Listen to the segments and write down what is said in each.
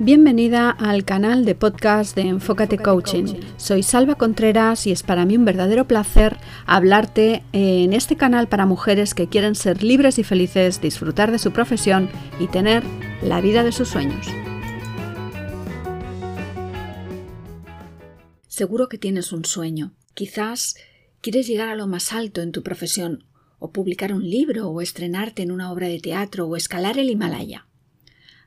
Bienvenida al canal de podcast de Enfócate Coaching. Soy Salva Contreras y es para mí un verdadero placer hablarte en este canal para mujeres que quieren ser libres y felices, disfrutar de su profesión y tener la vida de sus sueños. Seguro que tienes un sueño. Quizás quieres llegar a lo más alto en tu profesión, o publicar un libro, o estrenarte en una obra de teatro, o escalar el Himalaya.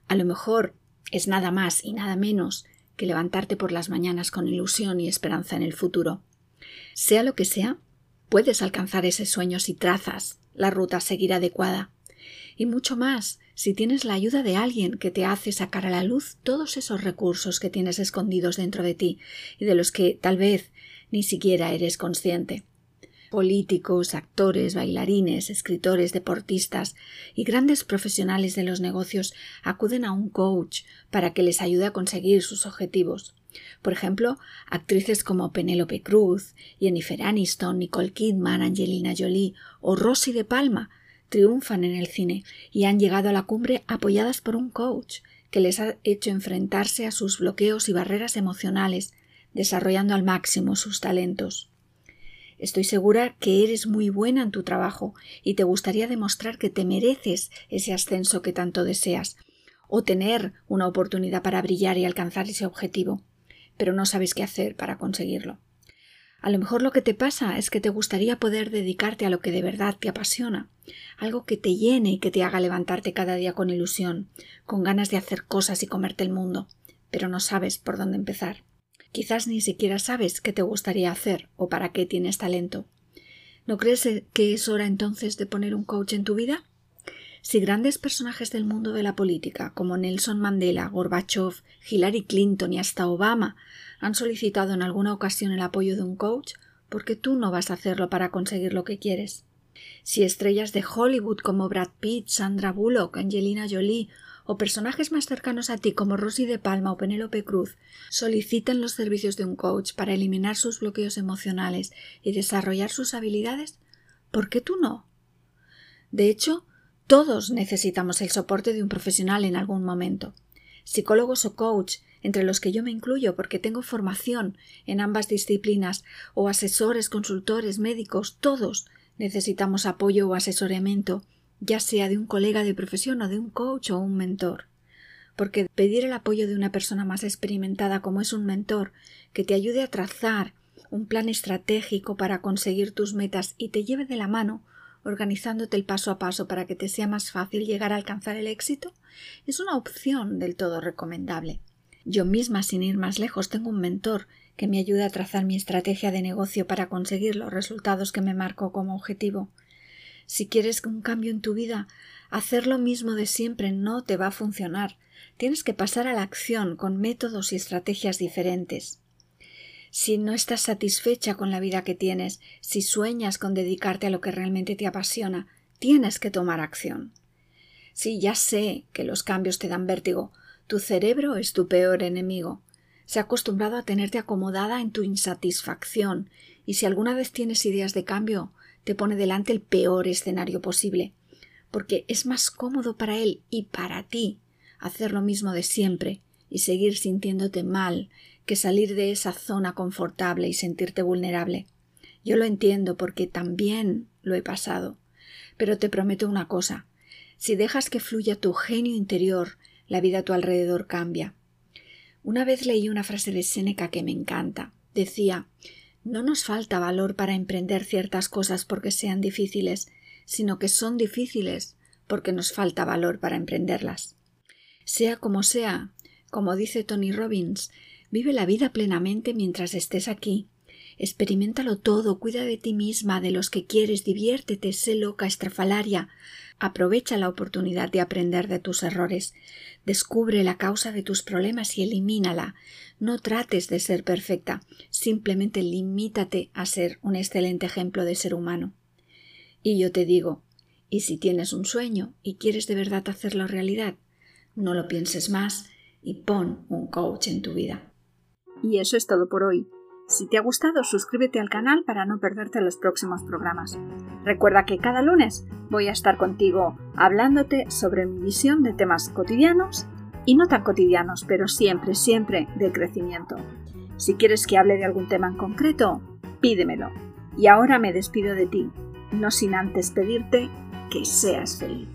A lo mejor es nada más y nada menos que levantarte por las mañanas con ilusión y esperanza en el futuro. Sea lo que sea, puedes alcanzar ese sueño si trazas la ruta a seguir adecuada. Y mucho más si tienes la ayuda de alguien que te hace sacar a la luz todos esos recursos que tienes escondidos dentro de ti y de los que tal vez ni siquiera eres consciente políticos, actores, bailarines, escritores, deportistas y grandes profesionales de los negocios acuden a un coach para que les ayude a conseguir sus objetivos. Por ejemplo, actrices como Penélope Cruz, Jennifer Aniston, Nicole Kidman, Angelina Jolie o Rosy de Palma triunfan en el cine y han llegado a la cumbre apoyadas por un coach que les ha hecho enfrentarse a sus bloqueos y barreras emocionales, desarrollando al máximo sus talentos. Estoy segura que eres muy buena en tu trabajo y te gustaría demostrar que te mereces ese ascenso que tanto deseas, o tener una oportunidad para brillar y alcanzar ese objetivo, pero no sabes qué hacer para conseguirlo. A lo mejor lo que te pasa es que te gustaría poder dedicarte a lo que de verdad te apasiona, algo que te llene y que te haga levantarte cada día con ilusión, con ganas de hacer cosas y comerte el mundo, pero no sabes por dónde empezar. Quizás ni siquiera sabes qué te gustaría hacer o para qué tienes talento. ¿No crees que es hora entonces de poner un coach en tu vida? Si grandes personajes del mundo de la política, como Nelson Mandela, Gorbachev, Hillary Clinton y hasta Obama, han solicitado en alguna ocasión el apoyo de un coach, ¿por qué tú no vas a hacerlo para conseguir lo que quieres? Si estrellas de Hollywood como Brad Pitt, Sandra Bullock, Angelina Jolie o personajes más cercanos a ti como Rosy de Palma o Penélope Cruz solicitan los servicios de un coach para eliminar sus bloqueos emocionales y desarrollar sus habilidades, ¿por qué tú no? De hecho, todos necesitamos el soporte de un profesional en algún momento. Psicólogos o coach, entre los que yo me incluyo porque tengo formación en ambas disciplinas, o asesores, consultores, médicos, todos necesitamos apoyo o asesoramiento ya sea de un colega de profesión o de un coach o un mentor. Porque pedir el apoyo de una persona más experimentada como es un mentor, que te ayude a trazar un plan estratégico para conseguir tus metas y te lleve de la mano, organizándote el paso a paso para que te sea más fácil llegar a alcanzar el éxito, es una opción del todo recomendable. Yo misma, sin ir más lejos, tengo un mentor que me ayuda a trazar mi estrategia de negocio para conseguir los resultados que me marco como objetivo. Si quieres un cambio en tu vida, hacer lo mismo de siempre no te va a funcionar. Tienes que pasar a la acción con métodos y estrategias diferentes. Si no estás satisfecha con la vida que tienes, si sueñas con dedicarte a lo que realmente te apasiona, tienes que tomar acción. Sí, ya sé que los cambios te dan vértigo. Tu cerebro es tu peor enemigo. Se ha acostumbrado a tenerte acomodada en tu insatisfacción, y si alguna vez tienes ideas de cambio, te pone delante el peor escenario posible, porque es más cómodo para él y para ti hacer lo mismo de siempre y seguir sintiéndote mal que salir de esa zona confortable y sentirte vulnerable. Yo lo entiendo porque también lo he pasado. Pero te prometo una cosa si dejas que fluya tu genio interior, la vida a tu alrededor cambia. Una vez leí una frase de Séneca que me encanta. Decía no nos falta valor para emprender ciertas cosas porque sean difíciles, sino que son difíciles porque nos falta valor para emprenderlas. Sea como sea, como dice Tony Robbins, vive la vida plenamente mientras estés aquí. Experimentalo todo, cuida de ti misma, de los que quieres, diviértete, sé loca, estrafalaria. Aprovecha la oportunidad de aprender de tus errores. Descubre la causa de tus problemas y elimínala. No trates de ser perfecta, simplemente limítate a ser un excelente ejemplo de ser humano. Y yo te digo, y si tienes un sueño y quieres de verdad hacerlo realidad, no lo pienses más y pon un coach en tu vida. Y eso es todo por hoy. Si te ha gustado, suscríbete al canal para no perderte los próximos programas. Recuerda que cada lunes voy a estar contigo hablándote sobre mi visión de temas cotidianos y no tan cotidianos, pero siempre, siempre de crecimiento. Si quieres que hable de algún tema en concreto, pídemelo. Y ahora me despido de ti, no sin antes pedirte que seas feliz.